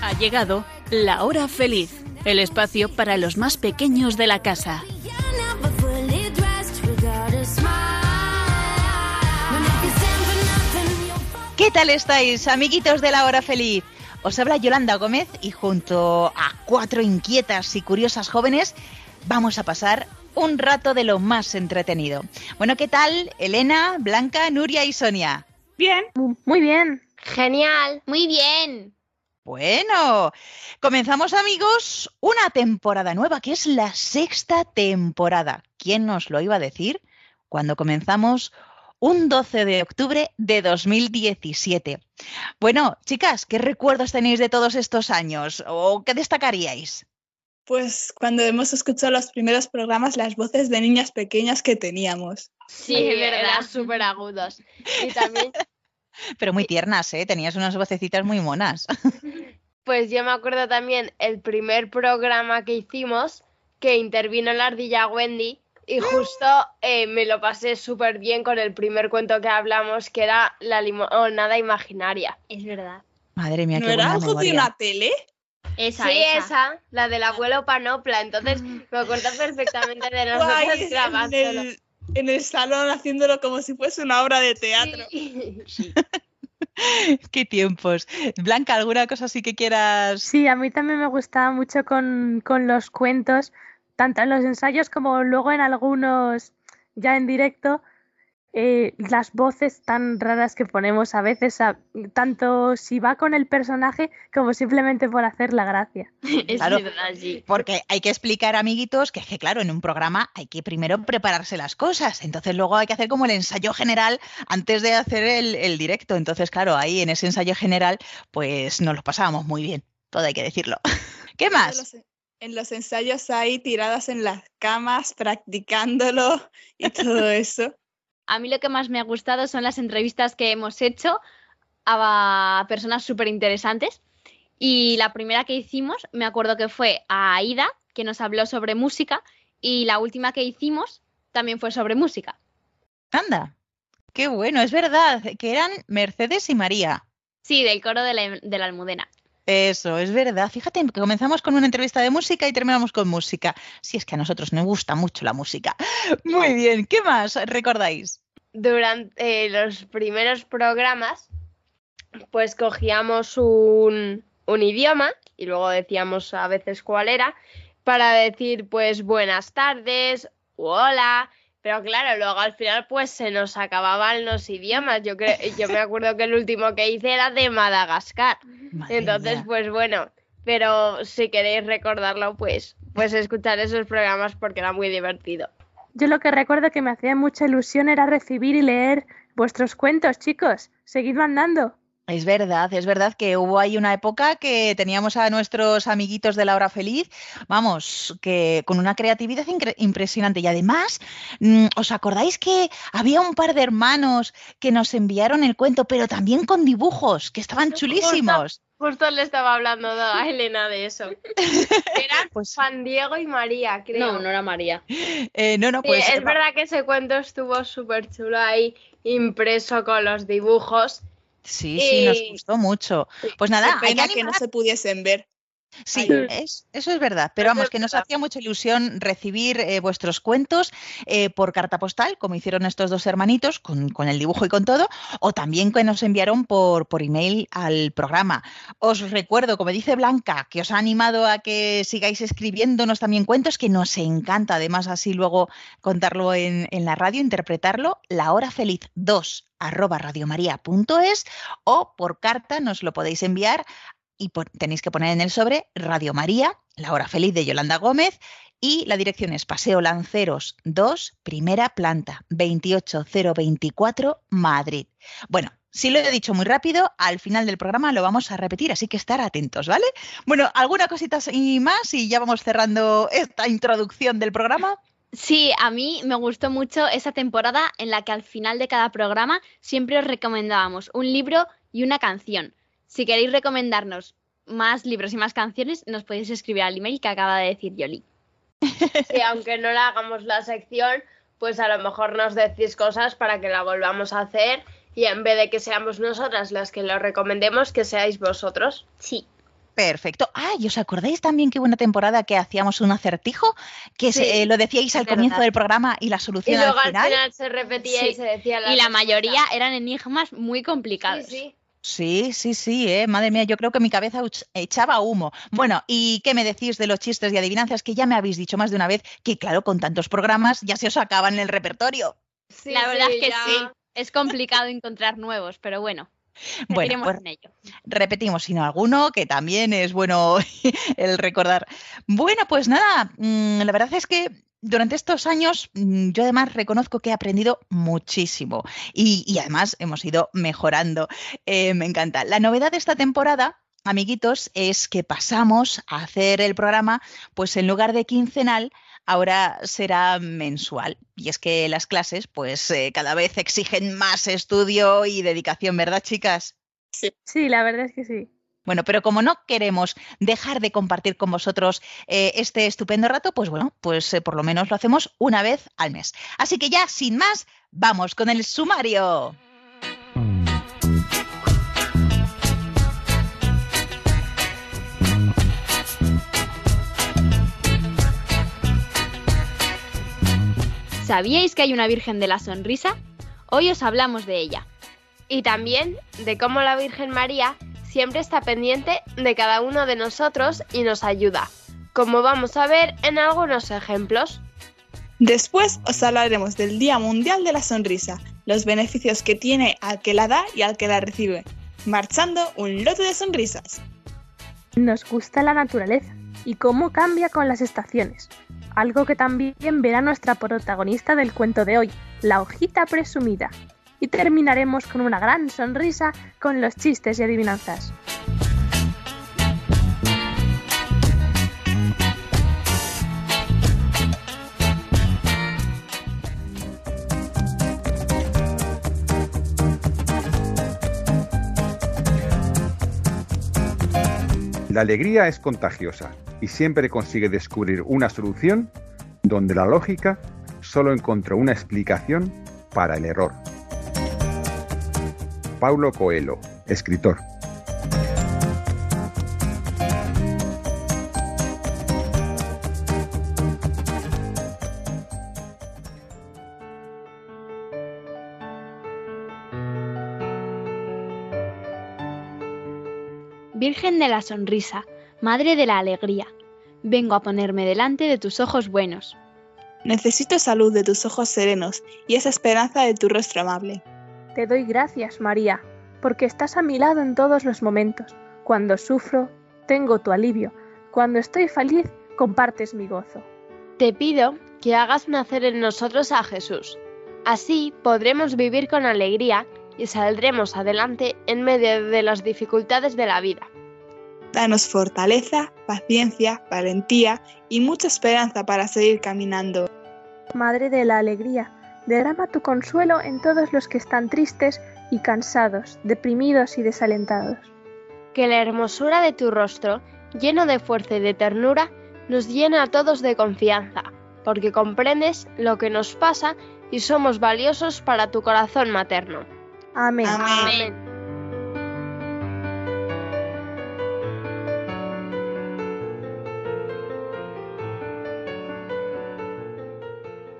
Ha llegado la hora feliz, el espacio para los más pequeños de la casa. ¿Qué tal estáis, amiguitos de la hora feliz? Os habla Yolanda Gómez y junto a cuatro inquietas y curiosas jóvenes vamos a pasar un rato de lo más entretenido. Bueno, ¿qué tal? Elena, Blanca, Nuria y Sonia. Bien. Muy bien. Genial, muy bien. Bueno, comenzamos amigos una temporada nueva que es la sexta temporada. ¿Quién nos lo iba a decir? Cuando comenzamos un 12 de octubre de 2017. Bueno, chicas, ¿qué recuerdos tenéis de todos estos años? ¿O qué destacaríais? Pues cuando hemos escuchado los primeros programas, las voces de niñas pequeñas que teníamos. Sí, es verdad. Eran súper agudos. Y también, Pero muy tiernas, ¿eh? Tenías unas vocecitas muy monas. pues yo me acuerdo también el primer programa que hicimos que intervino la ardilla Wendy y justo eh, me lo pasé súper bien con el primer cuento que hablamos que era la limonada imaginaria. Es verdad. Madre mía, ¿No qué era buena algo de una tele? Esa, sí, esa. esa. la del abuelo Panopla. Entonces me acuerdo perfectamente de Guay, nosotros en, grabándolo. el, en el salón haciéndolo como si fuese una obra de teatro. Sí. Qué tiempos. Blanca, ¿alguna cosa así que quieras? Sí, a mí también me gustaba mucho con, con los cuentos, tanto en los ensayos como luego en algunos ya en directo, eh, las voces tan raras que ponemos a veces, a- tanto si va con el personaje como simplemente por hacer la gracia. Es Claro. verdad, sí. Porque hay que explicar, amiguitos, que es que, claro, en un programa hay que primero prepararse las cosas. Entonces, luego hay que hacer como el ensayo general antes de hacer el, el directo. Entonces, claro, ahí en ese ensayo general, pues nos lo pasábamos muy bien. Todo hay que decirlo. ¿Qué más? en los ensayos ahí tiradas en las camas, practicándolo y todo eso. A mí lo que más me ha gustado son las entrevistas que hemos hecho a personas súper interesantes. Y la primera que hicimos, me acuerdo que fue a Aida, que nos habló sobre música. Y la última que hicimos también fue sobre música. Anda. Qué bueno, es verdad, que eran Mercedes y María. Sí, del coro de la, de la Almudena. Eso, es verdad. Fíjate que comenzamos con una entrevista de música y terminamos con música. Si es que a nosotros nos gusta mucho la música. Muy bien, ¿qué más recordáis? Durante eh, los primeros programas, pues cogíamos un, un idioma y luego decíamos a veces cuál era para decir pues buenas tardes hola. Pero claro, luego al final pues se nos acababan los idiomas. Yo creo, yo me acuerdo que el último que hice era de Madagascar. Madre Entonces, mía. pues bueno, pero si queréis recordarlo, pues, pues escuchar esos programas porque era muy divertido. Yo lo que recuerdo que me hacía mucha ilusión era recibir y leer vuestros cuentos, chicos. Seguid mandando. Es verdad, es verdad que hubo ahí una época que teníamos a nuestros amiguitos de la hora feliz, vamos, que con una creatividad impresionante. Y además, mm, ¿os acordáis que había un par de hermanos que nos enviaron el cuento, pero también con dibujos, que estaban chulísimos? Justo le estaba hablando a Elena de eso. Eran Pues- Juan Diego y María, creo. No, no era María. Eh, no, no, Sí, pues es verdad que ese cuento estuvo súper chulo ahí, impreso con los dibujos. Sí, sí, nos y- gustó mucho. Pues nada, hay que no se pudiesen ver. Sí, es- eso es verdad, pero vamos, que nos hacía mucha ilusión recibir eh, vuestros cuentos eh, por carta postal, como hicieron estos dos hermanitos, con, con el dibujo y con todo, o también que nos enviaron por, por email al programa. Os recuerdo, como dice Blanca, que os ha animado a que sigáis escribiéndonos también cuentos, que nos encanta, además, así luego contarlo en, en la radio, interpretarlo, la hora feliz 2 arroba radiomaria.es o por carta nos lo podéis enviar y tenéis que poner en el sobre Radio María, la hora feliz de Yolanda Gómez y la dirección es Paseo Lanceros 2, primera planta, 28024, Madrid. Bueno, si lo he dicho muy rápido, al final del programa lo vamos a repetir, así que estar atentos, ¿vale? Bueno, ¿alguna cosita y más? Y ya vamos cerrando esta introducción del programa. Sí, a mí me gustó mucho esa temporada en la que al final de cada programa siempre os recomendábamos un libro y una canción. Si queréis recomendarnos más libros y más canciones, nos podéis escribir al email que acaba de decir Yoli. Y aunque no le hagamos la sección, pues a lo mejor nos decís cosas para que la volvamos a hacer y en vez de que seamos nosotras las que lo recomendemos, que seáis vosotros. Sí. Perfecto. Ah, ¿y os acordáis también que hubo una temporada que hacíamos un acertijo? Que se- Sí, eh, lo decíais al comienzo verdad. del programa y la Y solución luego al al final. se repetía y Sí. se decía la Y la respuesta. mayoría eran enigmas muy Sí, complicados. sí. Sí, sí, sí, eh. madre mía, yo creo que mi cabeza echaba humo. Bueno, ¿y qué me decís de los chistes y adivinanzas que ya me habéis dicho más de una vez que, claro, con tantos programas ya se os acaban el repertorio? Sí, la verdad sí, es que ya. sí. Es complicado encontrar nuevos, pero bueno, Bueno, pues en ello. repetimos sino alguno, que también es bueno el recordar. Bueno, pues nada, mm, la verdad es que durante estos años mm, yo además reconozco que he aprendido muchísimo y, y además hemos ido mejorando. Eh, me encanta. La novedad de esta temporada, amiguitos, es que pasamos a hacer el programa, pues en lugar de quincenal, ahora será mensual. Y es que las clases, pues eh, cada vez exigen más estudio y dedicación, ¿verdad, chicas? Sí, la verdad es que sí. Bueno, pero como no queremos dejar de compartir con vosotros eh, este estupendo rato, pues bueno, pues eh, por lo menos lo hacemos una vez al mes. Así que ya, sin más, vamos con el sumario. ¿Sabíais que hay una Virgen de la Sonrisa? Hoy os hablamos de ella. Y también de cómo la Virgen María siempre está pendiente de cada uno de nosotros y nos ayuda, como vamos a ver en algunos ejemplos. Después os hablaremos del Día Mundial de la Sonrisa, los beneficios que tiene al que la da y al que la recibe, marchando un lote de sonrisas. Nos gusta la naturaleza y cómo cambia con las estaciones. Algo que también verá nuestra protagonista del cuento de hoy, la hojita presumida. Y terminaremos con una gran sonrisa con los chistes y adivinanzas. La alegría es contagiosa y siempre consigue descubrir una solución donde la lógica solo encontró una explicación para el error. Paulo Coelho, escritor. Virgen de la Sonrisa, Madre de la Alegría, vengo a ponerme delante de tus ojos buenos. Necesito salud de tus ojos serenos y esa esperanza de tu rostro amable. Te doy gracias, María, porque estás a mi lado en todos los momentos. Cuando sufro, tengo tu alivio. Cuando estoy feliz, compartes mi gozo. Te pido que hagas nacer en nosotros a Jesús. Así podremos vivir con alegría y saldremos adelante en medio de las dificultades de la vida. Danos fortaleza, paciencia, valentía y mucha esperanza para seguir caminando. Madre de la alegría, derrama tu consuelo en todos los que están tristes y cansados, deprimidos y desalentados. Que la hermosura de tu rostro, lleno de fuerza y de ternura, nos llene a todos de confianza, porque comprendes lo que nos pasa y somos valiosos para tu corazón materno. Amén. Amén.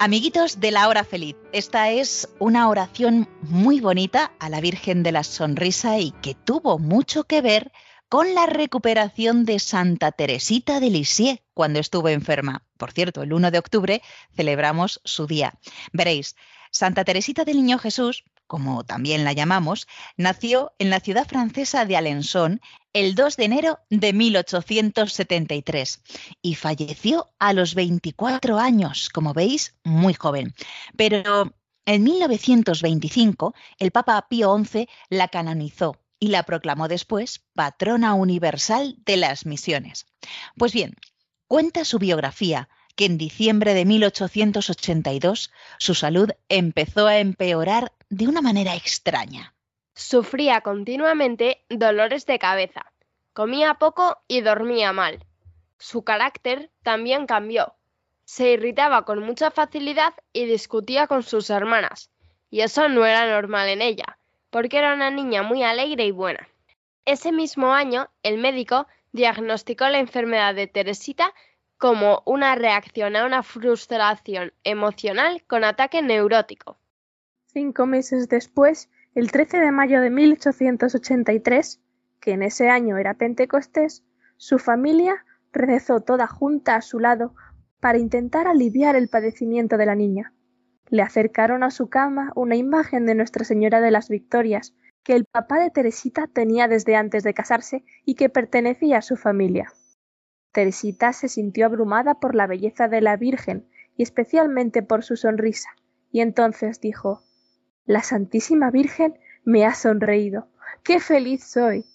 Amiguitos de la hora feliz, esta es una oración muy bonita a la Virgen de la Sonrisa y que tuvo mucho que ver con la recuperación de Santa Teresita de Lisieux cuando estuvo enferma. Por cierto, el 1 de octubre celebramos su día. Veréis, Santa Teresita del Niño Jesús, como también la llamamos, nació en la ciudad francesa de Alençon el 2 de enero de 1873 y falleció a los 24 años, como veis, muy joven. Pero en 1925 el Papa Pío XI la canonizó y la proclamó después patrona universal de las misiones. Pues bien, cuenta su biografía que en diciembre de 1882 su salud empezó a empeorar de una manera extraña. Sufría continuamente dolores de cabeza, comía poco y dormía mal. Su carácter también cambió. se irritaba con mucha facilidad y discutía con sus hermanas, y eso no era normal en ella, porque era una niña muy alegre y buena. Ese mismo año, el médico diagnosticó la enfermedad de Teresita como una reacción a una frustración emocional con ataque neurótico. Cinco meses después, el 13 de mayo de 1883, que en ese año era Pentecostés, su familia rezó toda junta a su lado para intentar aliviar el padecimiento de la niña. Le acercaron a su cama una imagen de Nuestra Señora de las Victorias, que el papá de Teresita tenía desde antes de casarse y que pertenecía a su familia. Teresita se sintió abrumada por la belleza de la Virgen y especialmente por su sonrisa, y entonces dijo La Santísima Virgen me ha sonreído. ¡Qué feliz soy!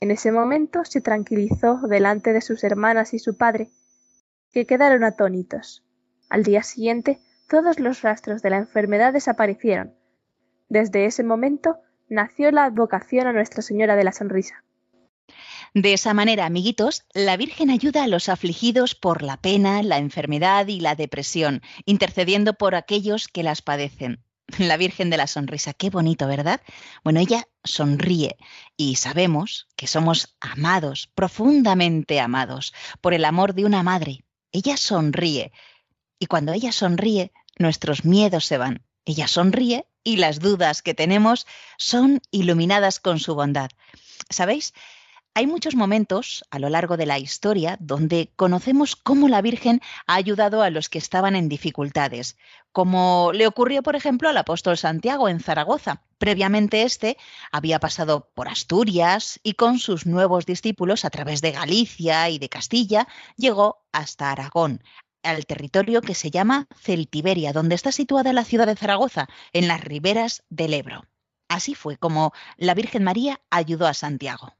En ese momento se tranquilizó delante de sus hermanas y su padre, que quedaron atónitos. Al día siguiente todos los rastros de la enfermedad desaparecieron. Desde ese momento nació la advocación a Nuestra Señora de la Sonrisa. De esa manera, amiguitos, la Virgen ayuda a los afligidos por la pena, la enfermedad y la depresión, intercediendo por aquellos que las padecen. La Virgen de la Sonrisa, qué bonito, ¿verdad? Bueno, ella sonríe y sabemos que somos amados, profundamente amados, por el amor de una madre. Ella sonríe y cuando ella sonríe, nuestros miedos se van. Ella sonríe y las dudas que tenemos son iluminadas con su bondad. ¿Sabéis? Hay muchos momentos a lo largo de la historia donde conocemos cómo la Virgen ha ayudado a los que estaban en dificultades, como le ocurrió, por ejemplo, al apóstol Santiago en Zaragoza. Previamente este había pasado por Asturias y con sus nuevos discípulos a través de Galicia y de Castilla llegó hasta Aragón, al territorio que se llama Celtiberia, donde está situada la ciudad de Zaragoza, en las riberas del Ebro. Así fue como la Virgen María ayudó a Santiago.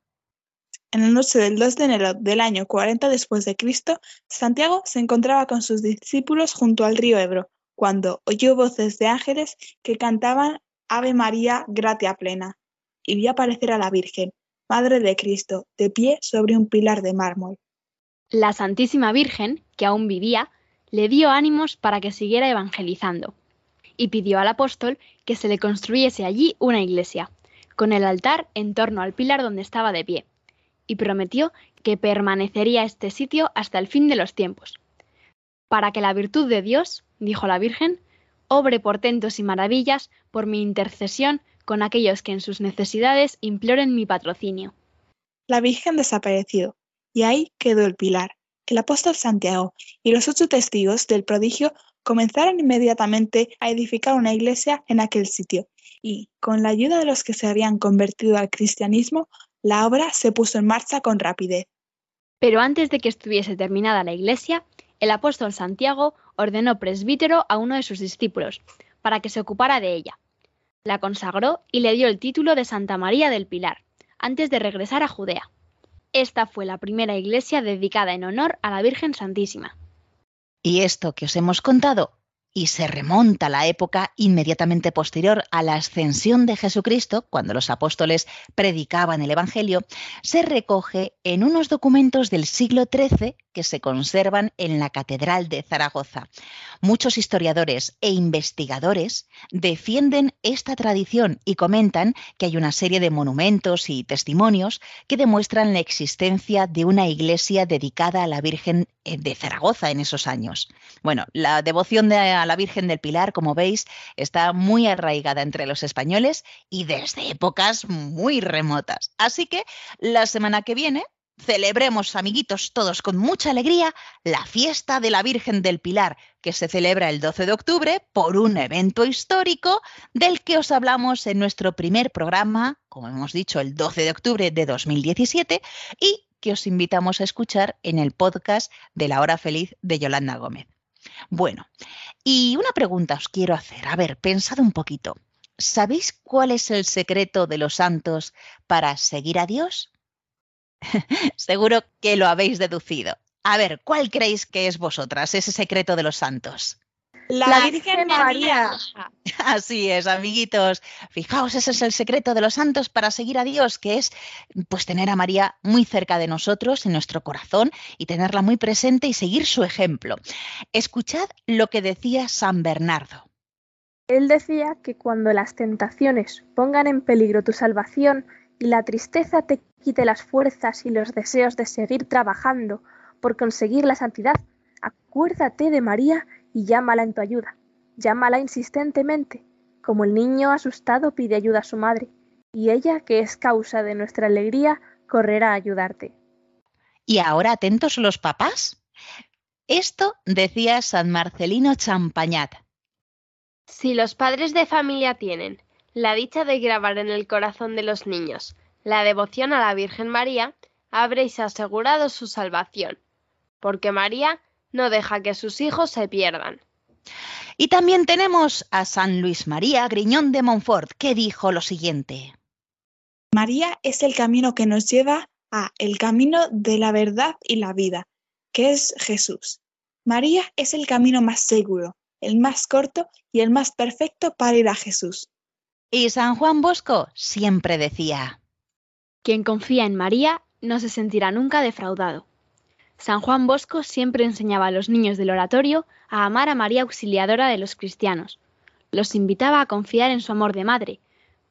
En la noche del 2 de enero del año 40 después de Cristo, Santiago se encontraba con sus discípulos junto al río Ebro, cuando oyó voces de ángeles que cantaban Ave María, gratia plena, y vio aparecer a la Virgen, Madre de Cristo, de pie sobre un pilar de mármol. La Santísima Virgen, que aún vivía, le dio ánimos para que siguiera evangelizando, y pidió al apóstol que se le construyese allí una iglesia, con el altar en torno al pilar donde estaba de pie y prometió que permanecería este sitio hasta el fin de los tiempos. Para que la virtud de Dios, dijo la Virgen, obre portentos y maravillas por mi intercesión con aquellos que en sus necesidades imploren mi patrocinio. La Virgen desapareció, y ahí quedó el pilar. El apóstol Santiago y los ocho testigos del prodigio comenzaron inmediatamente a edificar una iglesia en aquel sitio, y, con la ayuda de los que se habían convertido al cristianismo, la obra se puso en marcha con rapidez. Pero antes de que estuviese terminada la iglesia, el apóstol Santiago ordenó presbítero a uno de sus discípulos, para que se ocupara de ella. La consagró y le dio el título de Santa María del Pilar, antes de regresar a Judea. Esta fue la primera iglesia dedicada en honor a la Virgen Santísima. Y esto que os hemos contado y se remonta a la época inmediatamente posterior a la ascensión de Jesucristo, cuando los apóstoles predicaban el Evangelio, se recoge en unos documentos del siglo XIII que se conservan en la Catedral de Zaragoza. Muchos historiadores e investigadores defienden esta tradición y comentan que hay una serie de monumentos y testimonios que demuestran la existencia de una iglesia dedicada a la Virgen eh, de Zaragoza en esos años. Bueno, la devoción de la Virgen del Pilar, como veis, está muy arraigada entre los españoles y desde épocas muy remotas. Así que la semana que viene celebremos, amiguitos, todos con mucha alegría, la fiesta de la Virgen del Pilar, que se celebra el 12 de octubre por un evento histórico del que os hablamos en nuestro primer programa, como hemos dicho, el 12 de octubre de 2017, y que os invitamos a escuchar en el podcast de La Hora Feliz de Yolanda Gómez. Bueno, y una pregunta os quiero hacer. A ver, pensad un poquito. ¿Sabéis cuál es el secreto de los santos para seguir a Dios? Seguro que lo habéis deducido. A ver, ¿cuál creéis que es vosotras ese secreto de los santos? La, Virgen, María. Así es, amiguitos. Fijaos, ese es el secreto de los santos para seguir a Dios, que es pues tener a María muy cerca de nosotros, en nuestro corazón, y tenerla muy presente y seguir su ejemplo. Escuchad lo que decía San Bernardo. Él decía que cuando las tentaciones pongan en peligro tu salvación y la tristeza te quite las fuerzas y los deseos de seguir trabajando por conseguir la santidad, acuérdate de María y llámala en tu ayuda. Llámala insistentemente, como el niño asustado pide ayuda a su madre, y ella, que es causa de nuestra alegría, correrá a ayudarte. Y ahora atentos los papás. Esto decía San Marcelino Champañat. Si los padres de familia tienen la dicha de grabar en el corazón de los niños la devoción a la Virgen María, habréis asegurado su salvación, porque María no deja que sus hijos se pierdan. Y también tenemos a San Luis María Griñón de Montfort, que dijo lo siguiente. María es el camino que nos lleva a el camino de la verdad y la vida, que es Jesús. María es el camino más seguro, el más corto y el más perfecto para ir a Jesús. Y San Juan Bosco siempre decía. Quien confía en María no se sentirá nunca defraudado. San Juan Bosco siempre enseñaba a los niños del oratorio a amar a María Auxiliadora de los cristianos. Los invitaba a confiar en su amor de madre,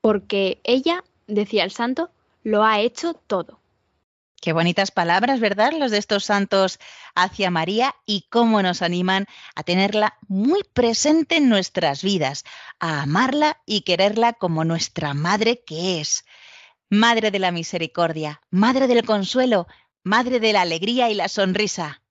porque ella, decía el santo, lo ha hecho todo. Qué bonitas palabras, ¿verdad? Los de estos santos hacia María y cómo nos animan a tenerla muy presente en nuestras vidas, a amarla y quererla como nuestra madre que es. Madre de la misericordia, Madre del consuelo, Madre de la alegría y la sonrisa.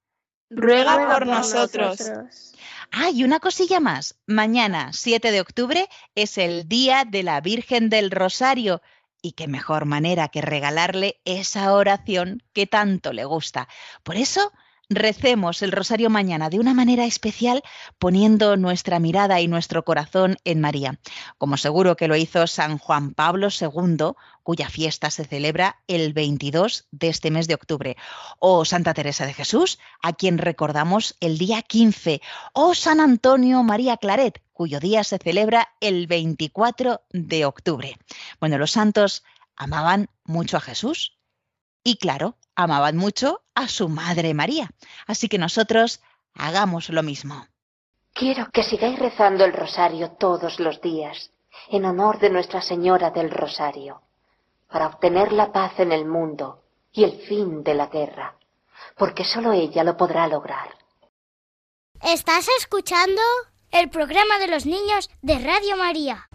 Ruega, Ruega por, nosotros. nosotros. Ah, y una cosilla más. Mañana, 7 de octubre, es el Día de la Virgen del Rosario. Y qué mejor manera que regalarle esa oración que tanto le gusta. Por eso, recemos el rosario mañana de una manera especial poniendo nuestra mirada y nuestro corazón en María, como seguro que lo hizo San Juan Pablo II, cuya fiesta se celebra el 22 de este mes de octubre, o Santa Teresa de Jesús, a quien recordamos el día 15, o San Antonio María Claret, cuyo día se celebra el 24 de octubre. Bueno, los santos amaban mucho a Jesús y claro, amaban mucho a su Madre María. Así que nosotros hagamos lo mismo. Quiero que sigáis rezando el rosario todos los días, en honor de Nuestra Señora del Rosario, para obtener la paz en el mundo y el fin de la guerra, porque sólo ella lo podrá lograr. ¿Estás escuchando el programa de los niños de Radio María?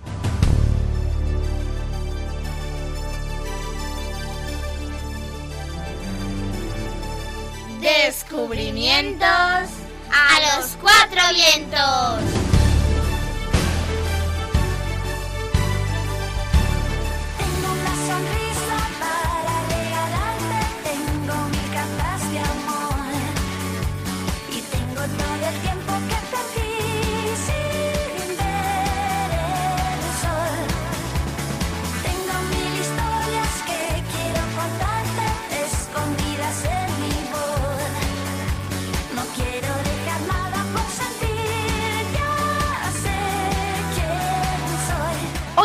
Descubrimientos a los cuatro vientos.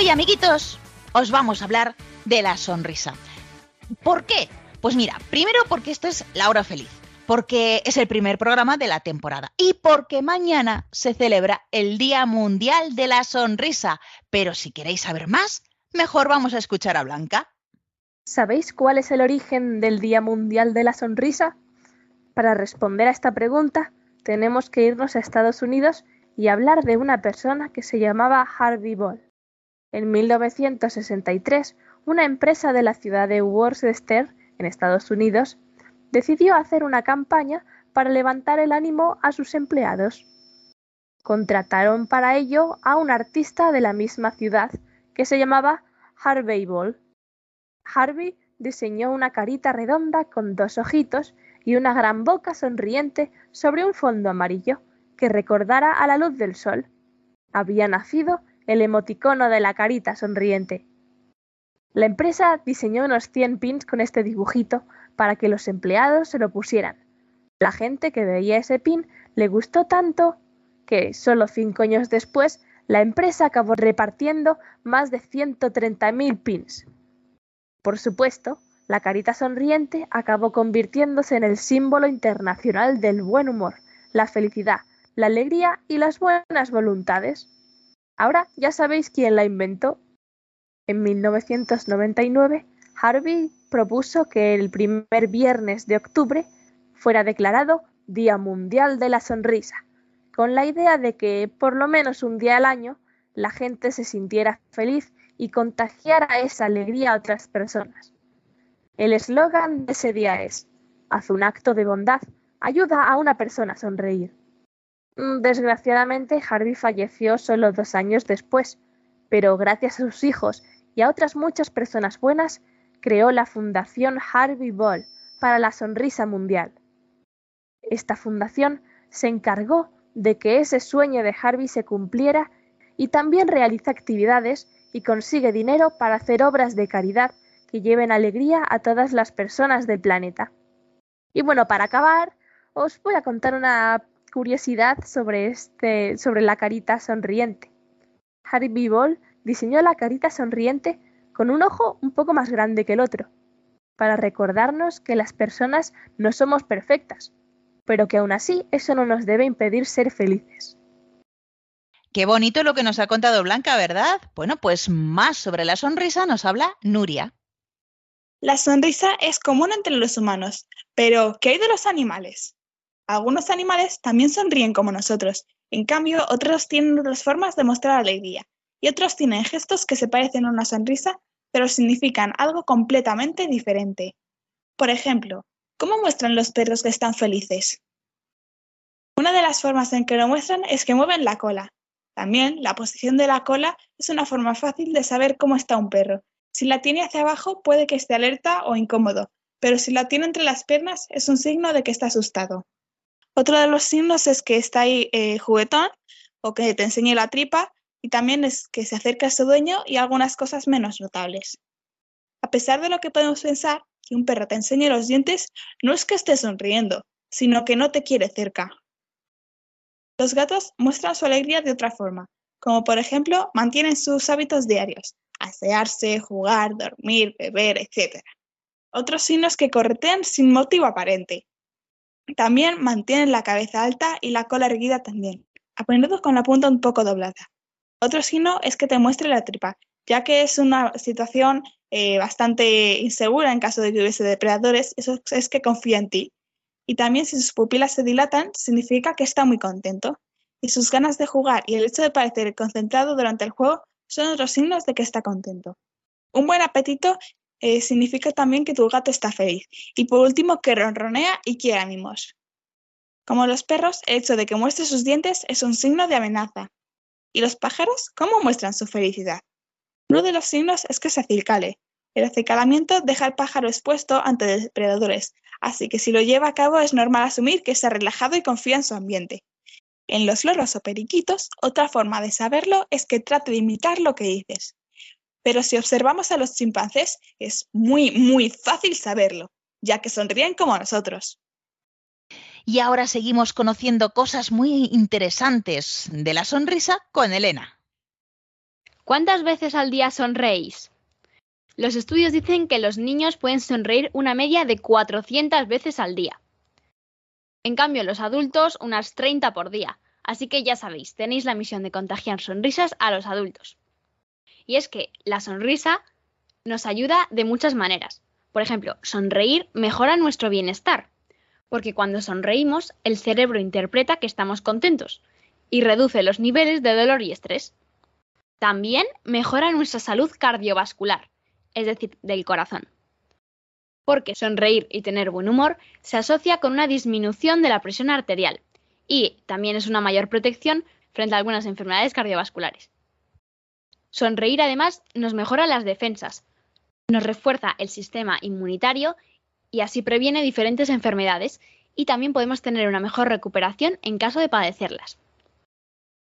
Hoy, amiguitos, os vamos a hablar de la sonrisa. ¿Por qué? Pues mira, primero porque esto es la hora feliz, porque es el primer programa de la temporada y porque mañana se celebra el Día Mundial de la Sonrisa. Pero si queréis saber más, mejor vamos a escuchar a Blanca. ¿Sabéis cuál es el origen del Día Mundial de la Sonrisa? Para responder a esta pregunta, tenemos que irnos a Estados Unidos y hablar de una persona que se llamaba Harvey Ball. En 1963, una empresa de la ciudad de Worcester, en Estados Unidos, decidió hacer una campaña para levantar el ánimo a sus empleados. Contrataron para ello a un artista de la misma ciudad que se llamaba Harvey Ball. Harvey diseñó una carita redonda con dos ojitos y una gran boca sonriente sobre un fondo amarillo que recordara a la luz del sol. Había nacido el emoticono de la carita sonriente. La empresa diseñó unos 100 pins con este dibujito para que los empleados se lo pusieran. La gente que veía ese pin le gustó tanto que solo cinco años después la empresa acabó repartiendo más de 130.000 pins. Por supuesto, la carita sonriente acabó convirtiéndose en el símbolo internacional del buen humor, la felicidad, la alegría y las buenas voluntades. Ahora ya sabéis quién la inventó. En 1999, Harvey propuso que el primer viernes de octubre fuera declarado Día Mundial de la Sonrisa, con la idea de que por lo menos un día al año la gente se sintiera feliz y contagiara esa alegría a otras personas. El eslogan de ese día es, haz un acto de bondad, ayuda a una persona a sonreír. Mm, Desgraciadamente, Harvey falleció solo dos años después, pero gracias a sus hijos y a otras muchas personas buenas, creó la Fundación Harvey Ball para la Sonrisa Mundial. Esta fundación se encargó de que ese sueño de Harvey se cumpliera y también realiza actividades y consigue dinero para hacer obras de caridad que lleven alegría a todas las personas del planeta. Y bueno, para acabar, os voy a contar una curiosidad sobre este sobre la carita sonriente. Harvey Ball diseñó la carita sonriente con un ojo un poco más grande que el otro, para recordarnos que las personas no somos perfectas, pero que aún así eso no nos debe impedir ser felices. Qué bonito lo que nos ha contado Blanca, ¿verdad? Bueno, pues más sobre la sonrisa nos habla Nuria. La sonrisa es común entre los humanos, pero ¿qué hay de los animales? Algunos animales también sonríen como nosotros, en cambio otros tienen otras formas de mostrar alegría, y otros tienen gestos que se parecen a una sonrisa, pero significan algo completamente diferente. Por ejemplo, ¿cómo muestran los perros que están felices? Una de las formas en que lo muestran es que mueven la cola. También la posición de la cola es una forma fácil de saber cómo está un perro. Si la tiene hacia abajo puede que esté alerta o incómodo, pero si la tiene entre las piernas es un signo de que está asustado. Otro de los signos es que está ahí eh, juguetón o que te enseñe la tripa y también es que se acerca a su dueño y algunas cosas menos notables. A pesar de lo que podemos pensar, que un perro te enseñe los dientes no es que esté sonriendo, sino que no te quiere cerca. Los gatos muestran su alegría de otra forma, como por ejemplo mantienen sus hábitos diarios, asearse, jugar, dormir, beber, etc. Otros signos que corretean sin motivo aparente. También mantienen la cabeza alta y la cola erguida también, a con la punta un poco doblada. Otro signo es que te muestre la tripa, ya que es una situación eh, bastante insegura en caso de que hubiese depredadores, eso es que confía en ti. Y también si sus pupilas se dilatan, significa que está muy contento. Y sus ganas de jugar y el hecho de parecer concentrado durante el juego son otros signos de que está contento. Un buen apetito eh, significa también que tu gato está feliz. Y por último, que ronronea y quiere mimos. Como los perros, el hecho de que muestre sus dientes es un signo de amenaza. ¿Y los pájaros cómo muestran su felicidad? Uno de los signos es que se acicale. El acicalamiento deja al pájaro expuesto ante depredadores, así que si lo lleva a cabo es normal asumir que está relajado y confía en su ambiente. En los loros o periquitos, otra forma de saberlo es que trate de imitar lo que dices. Pero si observamos a los chimpancés, es muy, muy fácil saberlo, ya que sonríen como nosotros. Y ahora seguimos conociendo cosas muy interesantes de la sonrisa con Elena. ¿Cuántas veces al día sonreís? Los estudios dicen que los niños pueden sonreír una media de 400 veces al día. En cambio, los adultos unas 30 por día. Así que ya sabéis, tenéis la misión de contagiar sonrisas a los adultos. Y es que la sonrisa nos ayuda de muchas maneras. Por ejemplo, sonreír mejora nuestro bienestar, porque cuando sonreímos el cerebro interpreta que estamos contentos y reduce los niveles de dolor y estrés. También mejora nuestra salud cardiovascular, es decir, del corazón. Porque sonreír y tener buen humor se asocia con una disminución de la presión arterial y también es una mayor protección frente a algunas enfermedades cardiovasculares. Sonreír además nos mejora las defensas, nos refuerza el sistema inmunitario y así previene diferentes enfermedades y también podemos tener una mejor recuperación en caso de padecerlas.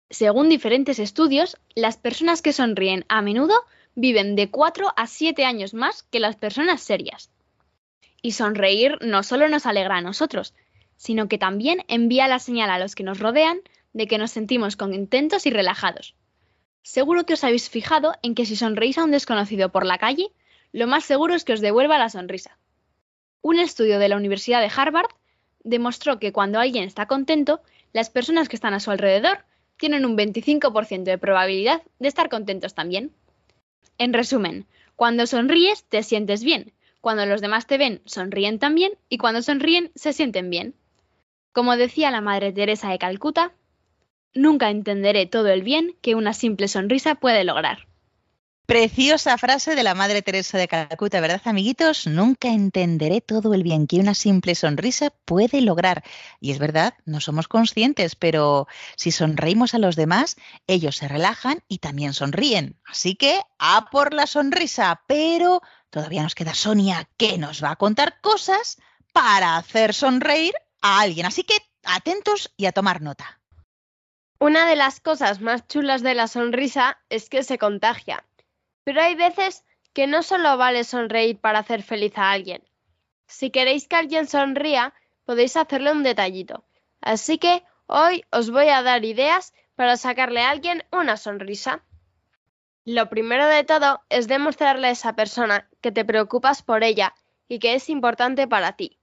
Según diferentes estudios, las personas que sonríen a menudo viven de 4 a 7 años más que las personas serias. Y sonreír no solo nos alegra a nosotros, sino que también envía la señal a los que nos rodean de que nos sentimos contentos y relajados. Seguro que os habéis fijado en que si sonreís a un desconocido por la calle, lo más seguro es que os devuelva la sonrisa. Un estudio de la Universidad de Harvard demostró que cuando alguien está contento, las personas que están a su alrededor tienen un 25% de probabilidad de estar contentos también. En resumen, cuando sonríes te sientes bien, cuando los demás te ven sonríen también y cuando sonríen se sienten bien. Como decía la Madre Teresa de Calcuta, nunca entenderé todo el bien que una simple sonrisa puede lograr. Preciosa frase de la Madre Teresa de Calcuta, ¿verdad, amiguitos? Nunca entenderé todo el bien que una simple sonrisa puede lograr. Y es verdad, no somos conscientes, pero si sonreímos a los demás, ellos se relajan y también sonríen. Así que a por la sonrisa. Pero todavía nos queda Sonia, que nos va a contar cosas para hacer sonreír a alguien. Así que atentos y a tomar nota. Una de las cosas más chulas de la sonrisa es que se contagia. Pero hay veces que no solo vale sonreír para hacer feliz a alguien. Si queréis que alguien sonría, podéis hacerle un detallito. Así que hoy os voy a dar ideas para sacarle a alguien una sonrisa. Lo primero de todo es demostrarle a esa persona que te preocupas por ella y que es importante para ti.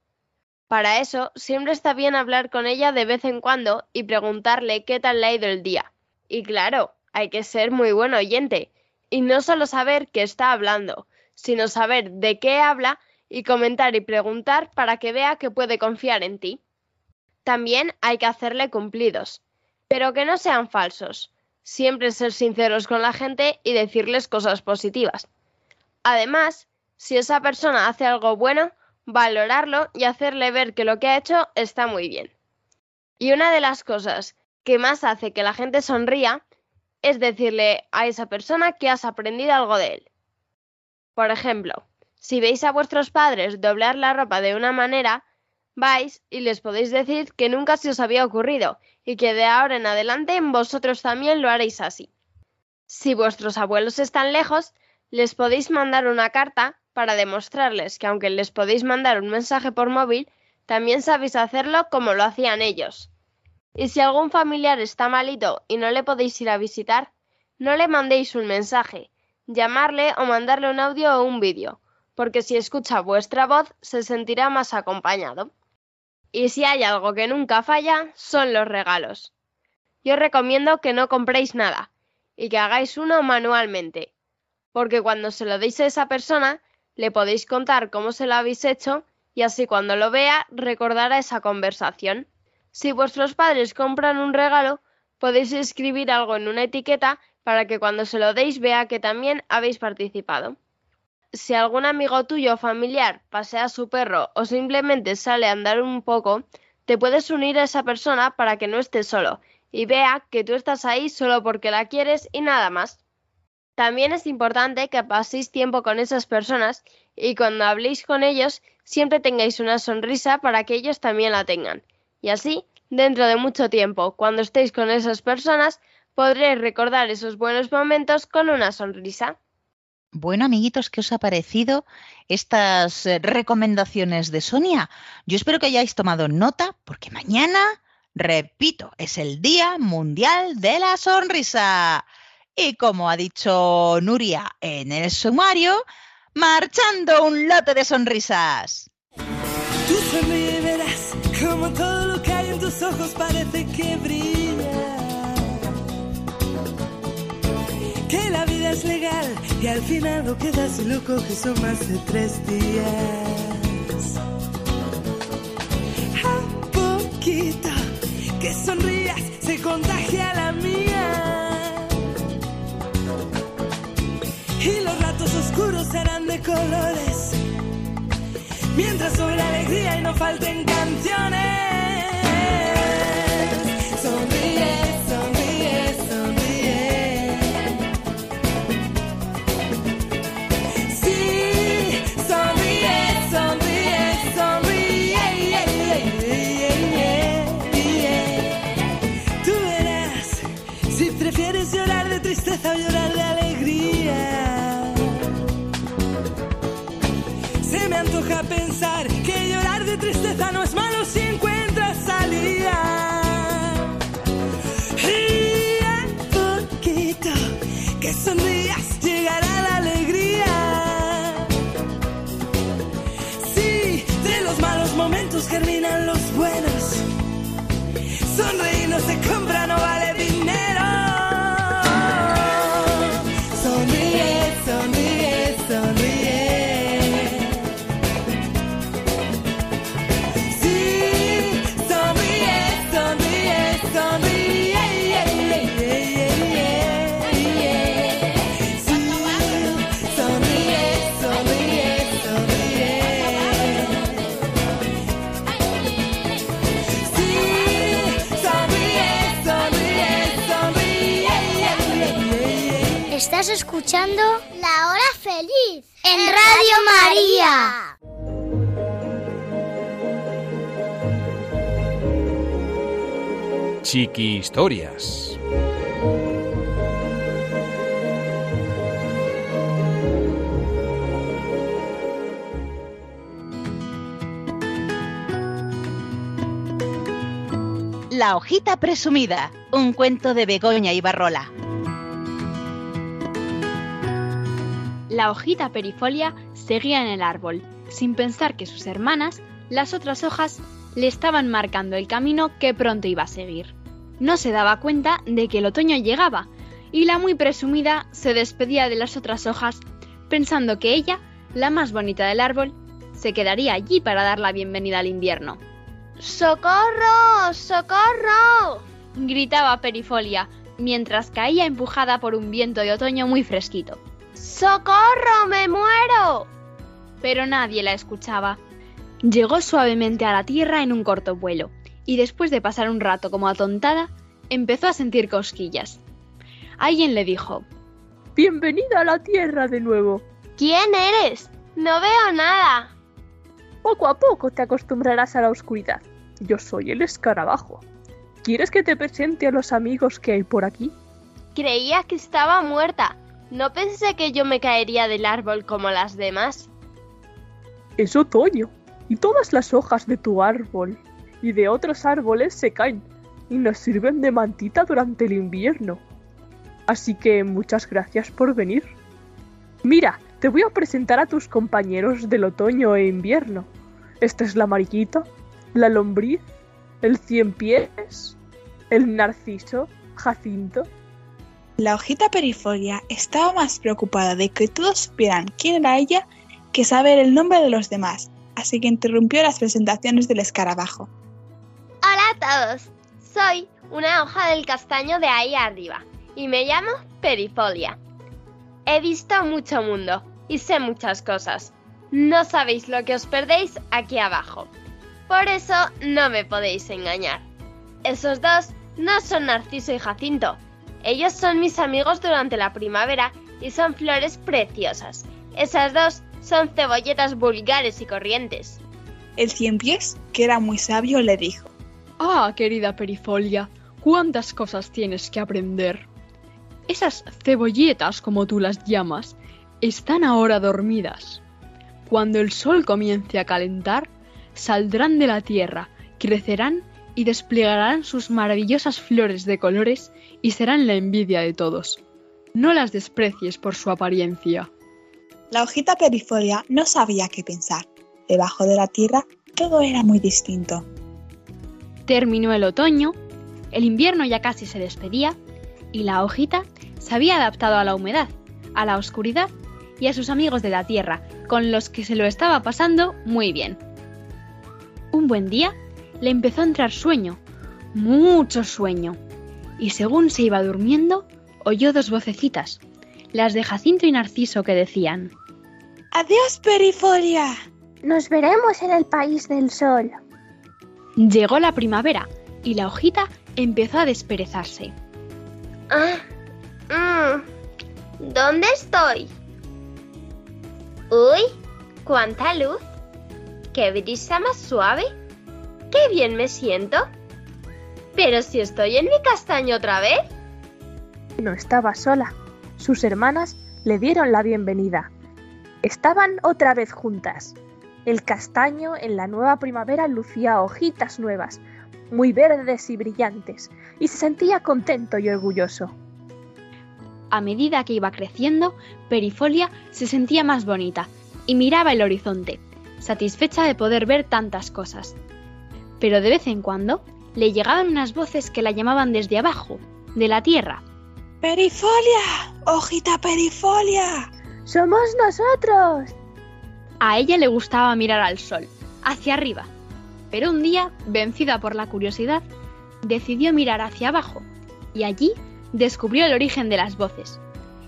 Para eso, siempre está bien hablar con ella de vez en cuando y preguntarle qué tal le ha ido el día. Y claro, hay que ser muy buen oyente y no solo saber qué está hablando, sino saber de qué habla y comentar y preguntar para que vea que puede confiar en ti. También hay que hacerle cumplidos, pero que no sean falsos. Siempre ser sinceros con la gente y decirles cosas positivas. Además, si esa persona hace algo bueno, valorarlo y hacerle ver que lo que ha hecho está muy bien. Y una de las cosas que más hace que la gente sonría es decirle a esa persona que has aprendido algo de él. Por ejemplo, si veis a vuestros padres doblar la ropa de una manera, vais y les podéis decir que nunca se os había ocurrido y que de ahora en adelante vosotros también lo haréis así. Si vuestros abuelos están lejos, les podéis mandar una carta para demostrarles que aunque les podéis mandar un mensaje por móvil, también sabéis hacerlo como lo hacían ellos. Y si algún familiar está malito y no le podéis ir a visitar, no le mandéis un mensaje, llamarle o mandarle un audio o un vídeo, porque si escucha vuestra voz se sentirá más acompañado. Y si hay algo que nunca falla, son los regalos. Yo recomiendo que no compréis nada y que hagáis uno manualmente, porque cuando se lo deis a esa persona, le podéis contar cómo se lo habéis hecho y así cuando lo vea recordará esa conversación. Si vuestros padres compran un regalo, podéis escribir algo en una etiqueta para que cuando se lo deis vea que también habéis participado. Si algún amigo tuyo o familiar pasea a su perro o simplemente sale a andar un poco, te puedes unir a esa persona para que no esté solo y vea que tú estás ahí solo porque la quieres y nada más. También es importante que paséis tiempo con esas personas y cuando habléis con ellos siempre tengáis una sonrisa para que ellos también la tengan. Y así, dentro de mucho tiempo, cuando estéis con esas personas, podréis recordar esos buenos momentos con una sonrisa. Bueno, amiguitos, ¿qué os ha parecido estas eh, recomendaciones de Sonia? Yo espero que hayáis tomado nota porque mañana, repito, es el Día Mundial de la Sonrisa. Y como ha dicho Nuria en el sumario, marchando un lote de sonrisas. Tú sonríe verás como todo lo que hay en tus ojos parece que brilla. Que la vida es legal y al final no quedas loco que son más de tres días. A poquito que sonrías se contagia la mía. Y los ratos oscuros serán de colores mientras sobre alegría y no falten canciones. Sonríe, sonríe, sonríe. Sí, sonríe, sonríe, sonríe. Tú verás si prefieres llorar de tristeza o llorar que llorar de tristeza no es malo si encuentras salida. Escuchando La Hora Feliz en Radio María. Chiqui Historias. La hojita presumida, un cuento de Begoña y Barrola. La hojita perifolia seguía en el árbol, sin pensar que sus hermanas, las otras hojas, le estaban marcando el camino que pronto iba a seguir. No se daba cuenta de que el otoño llegaba, y la muy presumida se despedía de las otras hojas, pensando que ella, la más bonita del árbol, se quedaría allí para dar la bienvenida al invierno. ¡Socorro! ¡Socorro! gritaba Perifolia, mientras caía empujada por un viento de otoño muy fresquito. ¡Socorro! ¡Me muero! Pero nadie la escuchaba. Llegó suavemente a la tierra en un corto vuelo, y después de pasar un rato como atontada, empezó a sentir cosquillas. Alguien le dijo, Bienvenida a la tierra de nuevo. ¿Quién eres? No veo nada. Poco a poco te acostumbrarás a la oscuridad. Yo soy el escarabajo. ¿Quieres que te presente a los amigos que hay por aquí? Creía que estaba muerta. No pensé que yo me caería del árbol como las demás. Es otoño y todas las hojas de tu árbol y de otros árboles se caen y nos sirven de mantita durante el invierno. Así que muchas gracias por venir. Mira, te voy a presentar a tus compañeros del otoño e invierno. Esta es la mariquita, la lombriz, el cien pies, el narciso, Jacinto. La hojita perifolia estaba más preocupada de que todos supieran quién era ella que saber el nombre de los demás, así que interrumpió las presentaciones del escarabajo. Hola a todos. Soy una hoja del castaño de ahí arriba y me llamo Perifolia. He visto mucho mundo y sé muchas cosas. No sabéis lo que os perdéis aquí abajo. Por eso no me podéis engañar. Esos dos no son Narciso y Jacinto. Ellos son mis amigos durante la primavera y son flores preciosas. Esas dos son cebolletas vulgares y corrientes. El cien pies, que era muy sabio, le dijo. Ah, querida Perifolia, cuántas cosas tienes que aprender. Esas cebolletas, como tú las llamas, están ahora dormidas. Cuando el sol comience a calentar, saldrán de la tierra, crecerán y desplegarán sus maravillosas flores de colores y serán la envidia de todos. No las desprecies por su apariencia. La hojita perifolia no sabía qué pensar. Debajo de la tierra todo era muy distinto. Terminó el otoño, el invierno ya casi se despedía y la hojita se había adaptado a la humedad, a la oscuridad y a sus amigos de la tierra, con los que se lo estaba pasando muy bien. Un buen día le empezó a entrar sueño, mucho sueño, y según se iba durmiendo, oyó dos vocecitas, las de Jacinto y Narciso que decían Adiós, Perifolia. Nos veremos en el país del sol. Llegó la primavera y la hojita empezó a desperezarse. Ah, mm, ¿Dónde estoy? Uy, cuánta luz. Qué brisa más suave. Qué bien me siento. Pero si estoy en mi castaño otra vez. No estaba sola. Sus hermanas le dieron la bienvenida. Estaban otra vez juntas. El castaño en la nueva primavera lucía hojitas nuevas, muy verdes y brillantes, y se sentía contento y orgulloso. A medida que iba creciendo, Perifolia se sentía más bonita y miraba el horizonte, satisfecha de poder ver tantas cosas. Pero de vez en cuando le llegaban unas voces que la llamaban desde abajo, de la tierra. Perifolia, hojita perifolia. Somos nosotros. A ella le gustaba mirar al sol, hacia arriba, pero un día, vencida por la curiosidad, decidió mirar hacia abajo, y allí descubrió el origen de las voces.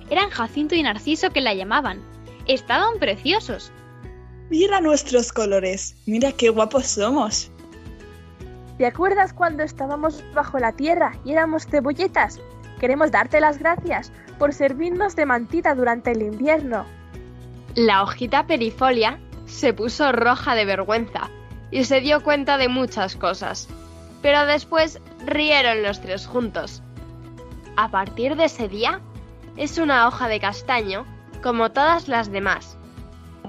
Eran Jacinto y Narciso que la llamaban. Estaban preciosos. Mira nuestros colores, mira qué guapos somos. ¿Te acuerdas cuando estábamos bajo la tierra y éramos cebolletas? queremos darte las gracias por servirnos de mantita durante el invierno. La hojita perifolia se puso roja de vergüenza y se dio cuenta de muchas cosas, pero después rieron los tres juntos. A partir de ese día, es una hoja de castaño como todas las demás.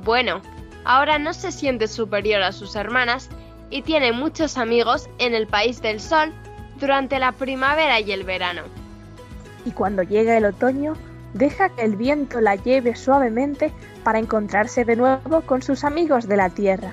Bueno, ahora no se siente superior a sus hermanas y tiene muchos amigos en el país del sol durante la primavera y el verano. Y cuando llega el otoño, deja que el viento la lleve suavemente para encontrarse de nuevo con sus amigos de la tierra.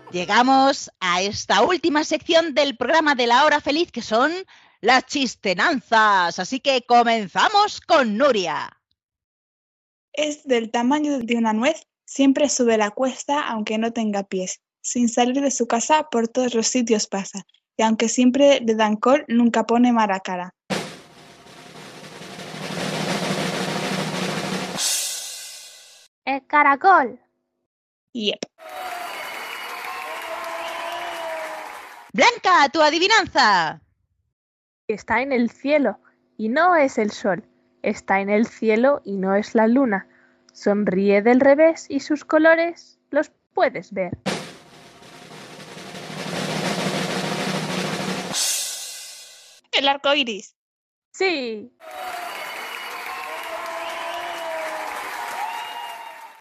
llegamos a esta última sección del programa de la hora feliz que son las chistenanzas. Así que comenzamos con Nuria. Es del tamaño de una nuez, siempre sube la cuesta aunque no tenga pies. Sin salir de su casa por todos los sitios pasa. Y aunque siempre le dan col, nunca pone mala cara. El caracol. Yep. Blanca, tu adivinanza. Está en el cielo y no es el sol. Está en el cielo y no es la luna. Sonríe del revés y sus colores los puedes ver. El arco iris. Sí.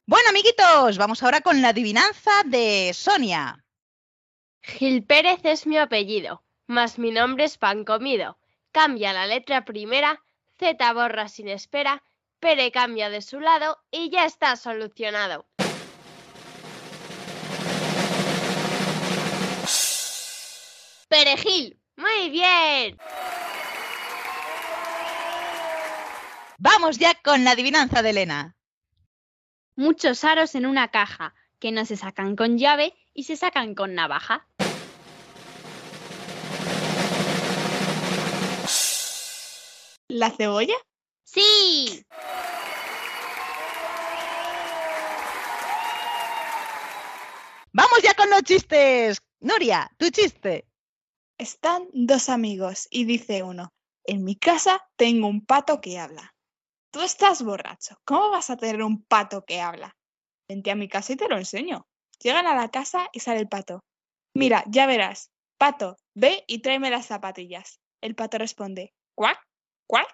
Bueno, amiguitos, vamos ahora con la adivinanza de Sonia. Gil Pérez es mi apellido, mas mi nombre es pan comido. Cambia la letra primera, Z borra sin espera, Pere cambia de su lado y ya está solucionado. Perejil, muy bien. Vamos ya con la adivinanza de Elena. Muchos aros en una caja, que no se sacan con llave y se sacan con navaja. ¿La cebolla? ¡Sí! Vamos ya con los chistes. Nuria, tu chiste. Están dos amigos y dice uno, en mi casa tengo un pato que habla. Tú estás borracho, ¿cómo vas a tener un pato que habla? Vente a mi casa y te lo enseño. Llegan a la casa y sale el pato. Mira, ya verás. Pato, ve y tráeme las zapatillas. El pato responde, ¿cuál? ¿Cuál?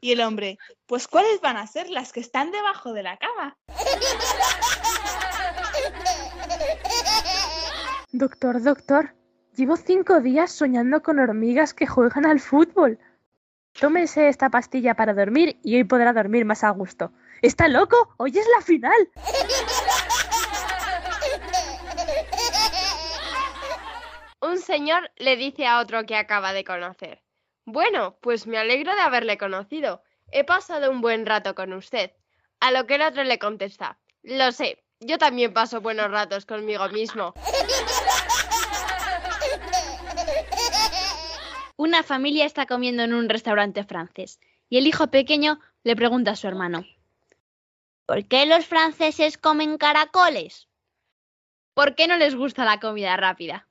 Y el hombre, pues ¿cuáles van a ser las que están debajo de la cama? Doctor, doctor, llevo cinco días soñando con hormigas que juegan al fútbol. Tómese esta pastilla para dormir y hoy podrá dormir más a gusto. ¿Está loco? Hoy es la final. Un señor le dice a otro que acaba de conocer. Bueno, pues me alegro de haberle conocido. He pasado un buen rato con usted. A lo que el otro le contesta. Lo sé, yo también paso buenos ratos conmigo mismo. Una familia está comiendo en un restaurante francés y el hijo pequeño le pregunta a su hermano, ¿por qué los franceses comen caracoles? ¿Por qué no les gusta la comida rápida?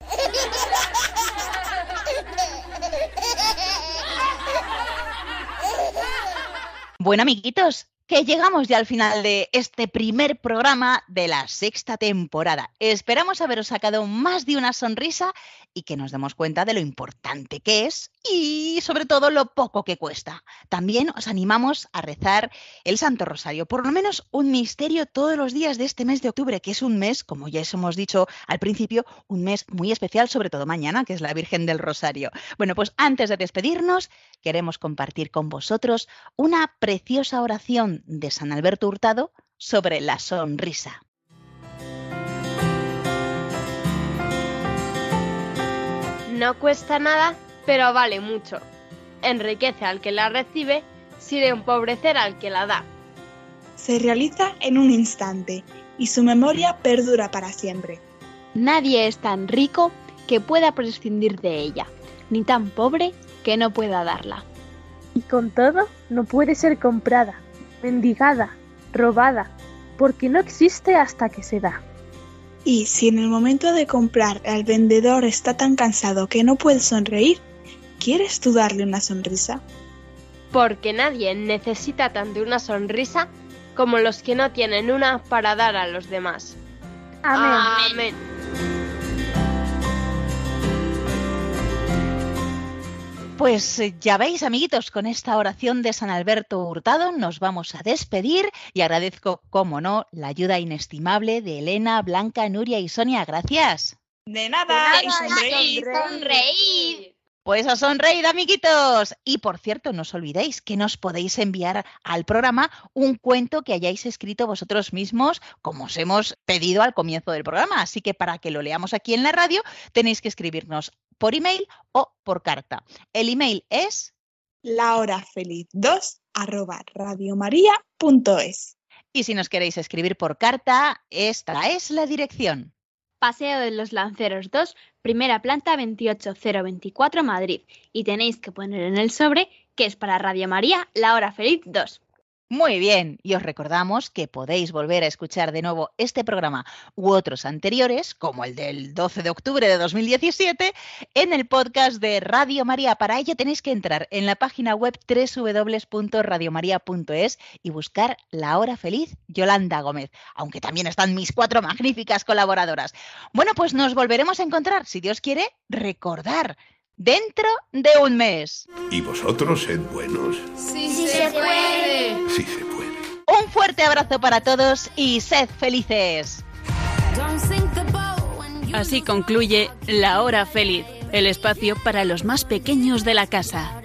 Bueno, amiguitos, que llegamos ya al final de este primer programa de la sexta temporada. Esperamos haberos sacado más de una sonrisa y que nos demos cuenta de lo importante que es y sobre todo lo poco que cuesta. También os animamos a rezar el Santo Rosario, por lo menos un misterio todos los días de este mes de octubre, que es un mes, como ya os hemos dicho al principio, un mes muy especial, sobre todo mañana, que es la Virgen del Rosario. Bueno, pues antes de despedirnos, queremos compartir con vosotros una preciosa oración de San Alberto Hurtado sobre la sonrisa. No cuesta nada, pero vale mucho. Enriquece al que la recibe sin empobrecer al que la da. Se realiza en un instante y su memoria perdura para siempre. Nadie es tan rico que pueda prescindir de ella, ni tan pobre que no pueda darla. Y con todo, no puede ser comprada, mendigada, robada, porque no existe hasta que se da. Y si en el momento de comprar el vendedor está tan cansado que no puede sonreír, ¿quieres tú darle una sonrisa? Porque nadie necesita tanto una sonrisa como los que no tienen una para dar a los demás. Amén. Amén. Pues eh, ya veis, amiguitos, con esta oración de San Alberto Hurtado nos vamos a despedir y agradezco, como no, la ayuda inestimable de Elena, Blanca, Nuria y Sonia. Gracias. De nada, y nada, sonreír. sonreír. Pues a sonreír, amiguitos. Y por cierto, no os olvidéis que nos podéis enviar al programa un cuento que hayáis escrito vosotros mismos, como os hemos pedido al comienzo del programa. Así que para que lo leamos aquí en la radio, tenéis que escribirnos por email o por carta. El email es La hora feliz 2 arroba radiomaria.es. y si nos queréis escribir por carta, esta es la dirección. Paseo de los Lanceros 2, primera planta 28024 Madrid. Y tenéis que poner en el sobre que es para Radio María, la hora feliz 2. Muy bien, y os recordamos que podéis volver a escuchar de nuevo este programa u otros anteriores, como el del 12 de octubre de 2017, en el podcast de Radio María. Para ello tenéis que entrar en la página web www.radiomaria.es y buscar La Hora Feliz Yolanda Gómez, aunque también están mis cuatro magníficas colaboradoras. Bueno, pues nos volveremos a encontrar, si Dios quiere, recordar, dentro de un mes. Y vosotros sed buenos. Sí, se puede. Sí se puede. Un fuerte abrazo para todos y sed felices. Así concluye La Hora Feliz, el espacio para los más pequeños de la casa.